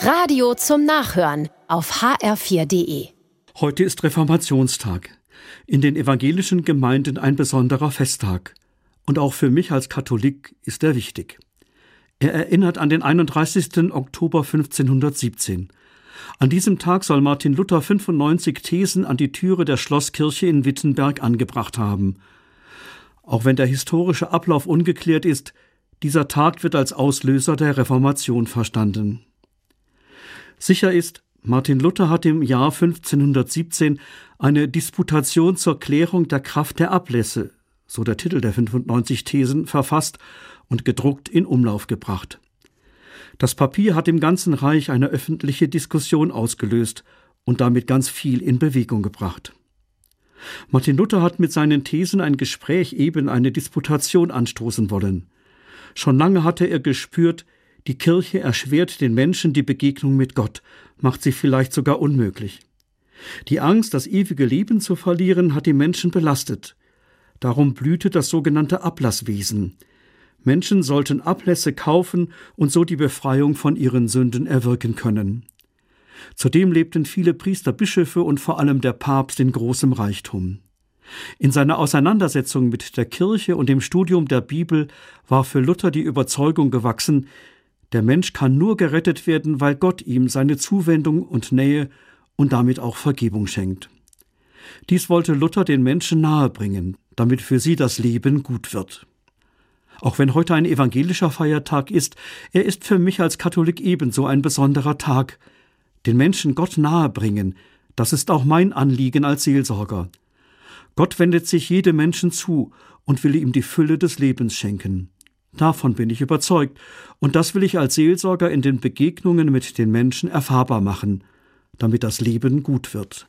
Radio zum Nachhören auf hr4.de. Heute ist Reformationstag. In den evangelischen Gemeinden ein besonderer Festtag. Und auch für mich als Katholik ist er wichtig. Er erinnert an den 31. Oktober 1517. An diesem Tag soll Martin Luther 95 Thesen an die Türe der Schlosskirche in Wittenberg angebracht haben. Auch wenn der historische Ablauf ungeklärt ist, dieser Tag wird als Auslöser der Reformation verstanden. Sicher ist, Martin Luther hat im Jahr 1517 eine Disputation zur Klärung der Kraft der Ablässe, so der Titel der 95 Thesen, verfasst und gedruckt in Umlauf gebracht. Das Papier hat im ganzen Reich eine öffentliche Diskussion ausgelöst und damit ganz viel in Bewegung gebracht. Martin Luther hat mit seinen Thesen ein Gespräch eben eine Disputation anstoßen wollen. Schon lange hatte er gespürt, die Kirche erschwert den Menschen die Begegnung mit Gott, macht sie vielleicht sogar unmöglich. Die Angst, das ewige Leben zu verlieren, hat die Menschen belastet. Darum blühte das sogenannte Ablasswesen. Menschen sollten Ablässe kaufen und so die Befreiung von ihren Sünden erwirken können. Zudem lebten viele Priester, Bischöfe und vor allem der Papst in großem Reichtum. In seiner Auseinandersetzung mit der Kirche und dem Studium der Bibel war für Luther die Überzeugung gewachsen, der Mensch kann nur gerettet werden, weil Gott ihm seine Zuwendung und Nähe und damit auch Vergebung schenkt. Dies wollte Luther den Menschen nahebringen, damit für sie das Leben gut wird. Auch wenn heute ein evangelischer Feiertag ist, er ist für mich als Katholik ebenso ein besonderer Tag. Den Menschen Gott nahebringen, das ist auch mein Anliegen als Seelsorger. Gott wendet sich jedem Menschen zu und will ihm die Fülle des Lebens schenken. Davon bin ich überzeugt, und das will ich als Seelsorger in den Begegnungen mit den Menschen erfahrbar machen, damit das Leben gut wird.